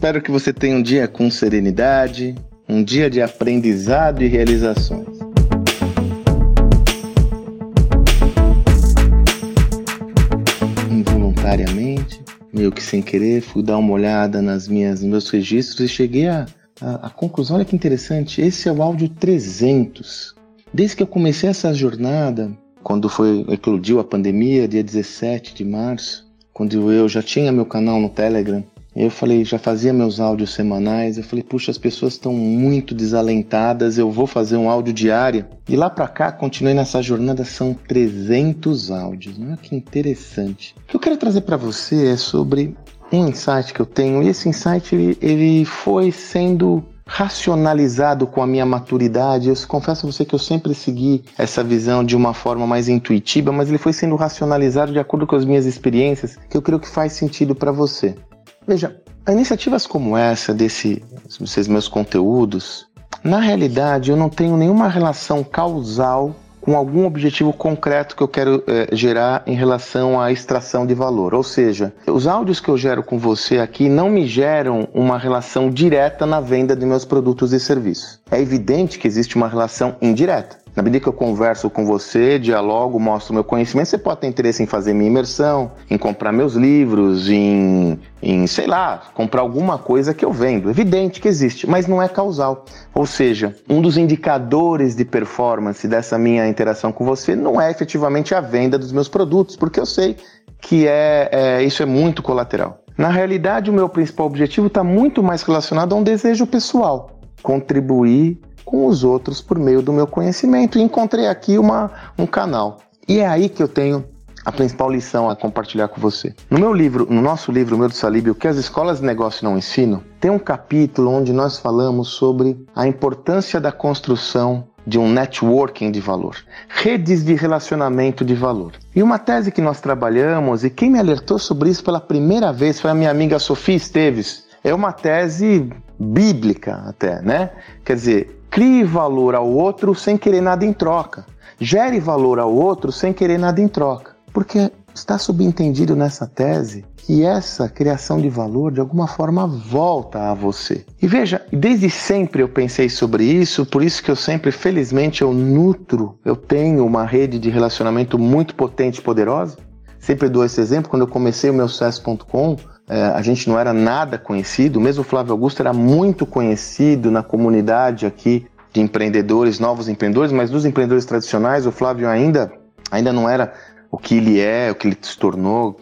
Espero que você tenha um dia com serenidade, um dia de aprendizado e realizações. Involuntariamente, meio que sem querer, fui dar uma olhada nas minhas, nos meus registros e cheguei a, a, a conclusão: olha que interessante, esse é o áudio 300. Desde que eu comecei essa jornada, quando foi eclodiu a pandemia, dia 17 de março, quando eu já tinha meu canal no Telegram, eu falei, já fazia meus áudios semanais, eu falei, puxa, as pessoas estão muito desalentadas, eu vou fazer um áudio diário. E lá para cá, continuei nessa jornada, são 300 áudios. Olha que interessante. O que eu quero trazer para você é sobre um insight que eu tenho, e esse insight ele, ele foi sendo racionalizado com a minha maturidade. Eu confesso a você que eu sempre segui essa visão de uma forma mais intuitiva, mas ele foi sendo racionalizado de acordo com as minhas experiências, que eu creio que faz sentido para você. Veja, iniciativas como essa, desse, desses meus conteúdos, na realidade eu não tenho nenhuma relação causal com algum objetivo concreto que eu quero é, gerar em relação à extração de valor. Ou seja, os áudios que eu gero com você aqui não me geram uma relação direta na venda de meus produtos e serviços. É evidente que existe uma relação indireta. Na medida que eu converso com você, dialogo, mostro meu conhecimento, você pode ter interesse em fazer minha imersão, em comprar meus livros, em, em, sei lá, comprar alguma coisa que eu vendo. Evidente que existe, mas não é causal. Ou seja, um dos indicadores de performance dessa minha interação com você não é efetivamente a venda dos meus produtos, porque eu sei que é, é isso é muito colateral. Na realidade, o meu principal objetivo está muito mais relacionado a um desejo pessoal, contribuir com os outros por meio do meu conhecimento. E encontrei aqui uma, um canal. E é aí que eu tenho a principal lição a compartilhar com você. No meu livro, no nosso livro, meu do Salib, o que as escolas de negócio não ensinam, tem um capítulo onde nós falamos sobre a importância da construção de um networking de valor, redes de relacionamento de valor. E uma tese que nós trabalhamos, e quem me alertou sobre isso pela primeira vez foi a minha amiga Sofia Esteves. É uma tese bíblica até, né? Quer dizer, Crie valor ao outro sem querer nada em troca. Gere valor ao outro sem querer nada em troca. Porque está subentendido nessa tese que essa criação de valor de alguma forma volta a você. E veja, desde sempre eu pensei sobre isso, por isso que eu sempre, felizmente, eu nutro, eu tenho uma rede de relacionamento muito potente e poderosa. Sempre dou esse exemplo, quando eu comecei o meu sucesso.com, a gente não era nada conhecido, mesmo o Flávio Augusto era muito conhecido na comunidade aqui de empreendedores, novos empreendedores, mas dos empreendedores tradicionais, o Flávio ainda, ainda não era o que ele é, o que ele se tornou,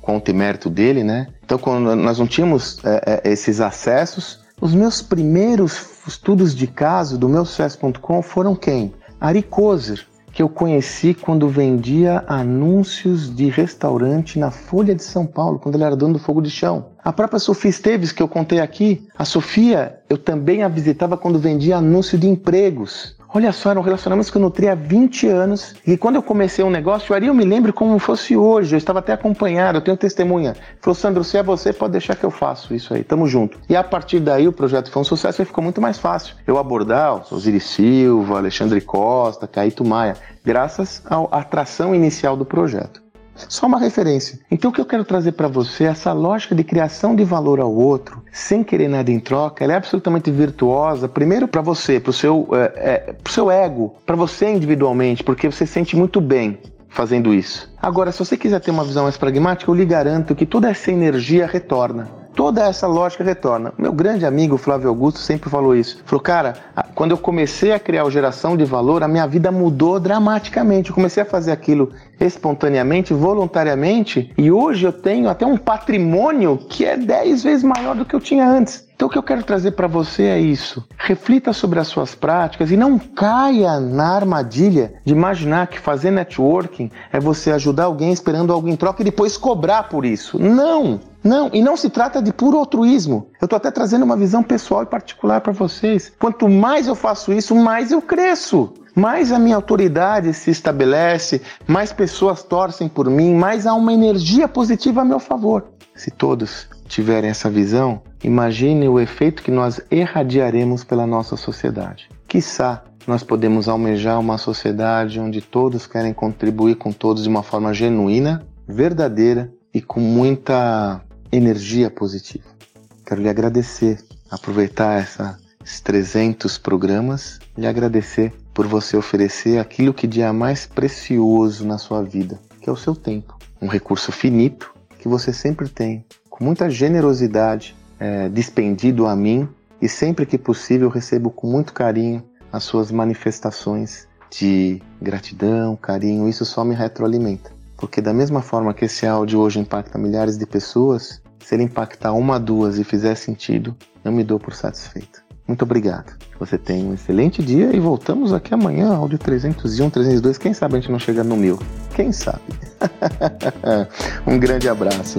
conta e mérito dele, né? Então, quando nós não tínhamos é, é, esses acessos, os meus primeiros estudos de caso do meu sucesso.com foram quem? Ari Kozer, que eu conheci quando vendia anúncios de restaurante na Folha de São Paulo, quando ele era dono do Fogo de Chão. A própria Sofia Esteves, que eu contei aqui, a Sofia eu também a visitava quando vendia anúncio de empregos. Olha só, eram relacionamentos que eu nutri há 20 anos. E quando eu comecei um negócio, o Ari, eu me lembro como fosse hoje. Eu estava até acompanhado, eu tenho testemunha. Falou, Sandro, se é você, pode deixar que eu faço isso aí. Tamo junto. E a partir daí o projeto foi um sucesso e ficou muito mais fácil. Eu abordar o Osiris Silva, Alexandre Costa, Caíto Maia, graças à atração inicial do projeto. Só uma referência. Então o que eu quero trazer para você, essa lógica de criação de valor ao outro, sem querer nada em troca, ela é absolutamente virtuosa, primeiro para você, para o seu, é, é, seu ego, para você individualmente, porque você se sente muito bem fazendo isso. Agora, se você quiser ter uma visão mais pragmática, eu lhe garanto que toda essa energia retorna toda essa lógica retorna. Meu grande amigo Flávio Augusto sempre falou isso. Falou, cara, quando eu comecei a criar o geração de valor, a minha vida mudou dramaticamente. Eu comecei a fazer aquilo espontaneamente, voluntariamente, e hoje eu tenho até um patrimônio que é 10 vezes maior do que eu tinha antes. Então o que eu quero trazer para você é isso. Reflita sobre as suas práticas e não caia na armadilha de imaginar que fazer networking é você ajudar alguém esperando algo em troca e depois cobrar por isso. Não! Não, e não se trata de puro altruísmo. Eu estou até trazendo uma visão pessoal e particular para vocês. Quanto mais eu faço isso, mais eu cresço. Mais a minha autoridade se estabelece, mais pessoas torcem por mim, mais há uma energia positiva a meu favor. Se todos tiverem essa visão, imagine o efeito que nós irradiaremos pela nossa sociedade. Quiçá nós podemos almejar uma sociedade onde todos querem contribuir com todos de uma forma genuína, verdadeira e com muita energia positiva. Quero lhe agradecer, aproveitar esses 300 programas, lhe agradecer por você oferecer aquilo que de é mais precioso na sua vida, que é o seu tempo. Um recurso finito que você sempre tem, com muita generosidade, é, dispendido a mim e sempre que possível recebo com muito carinho as suas manifestações de gratidão, carinho. Isso só me retroalimenta. Porque da mesma forma que esse áudio hoje impacta milhares de pessoas, se ele impactar uma, duas e fizer sentido, eu me dou por satisfeito. Muito obrigado. Você tem um excelente dia e voltamos aqui amanhã, áudio 301, 302. Quem sabe a gente não chega no mil? Quem sabe? um grande abraço.